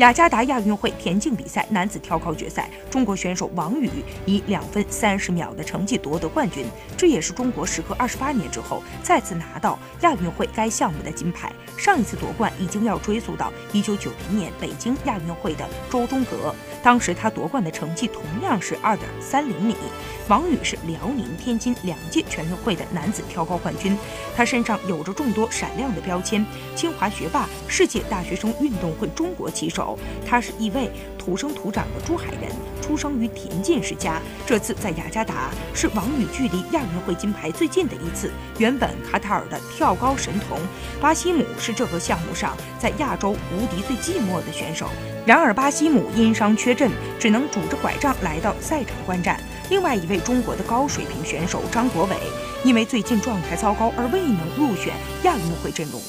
雅加达亚运会田径比赛男子跳高决赛，中国选手王宇以两分三十秒的成绩夺得冠军，这也是中国时隔二十八年之后再次拿到亚运会该项目的金牌。上一次夺冠已经要追溯到一九九零年北京亚运会的周中格，当时他夺冠的成绩同样是二点三零米。王宇是辽宁、天津两届全运会的男子跳高冠军，他身上有着众多闪亮的标签：清华学霸、世界大学生运动会中国旗手。他是一位土生土长的珠海人，出生于田径世家。这次在雅加达是王宇距离亚运会金牌最近的一次。原本卡塔尔的跳高神童巴西姆是这个项目上在亚洲无敌最寂寞的选手，然而巴西姆因伤缺阵，只能拄着拐杖来到赛场观战。另外一位中国的高水平选手张国伟，因为最近状态糟糕而未能入选亚运会阵容。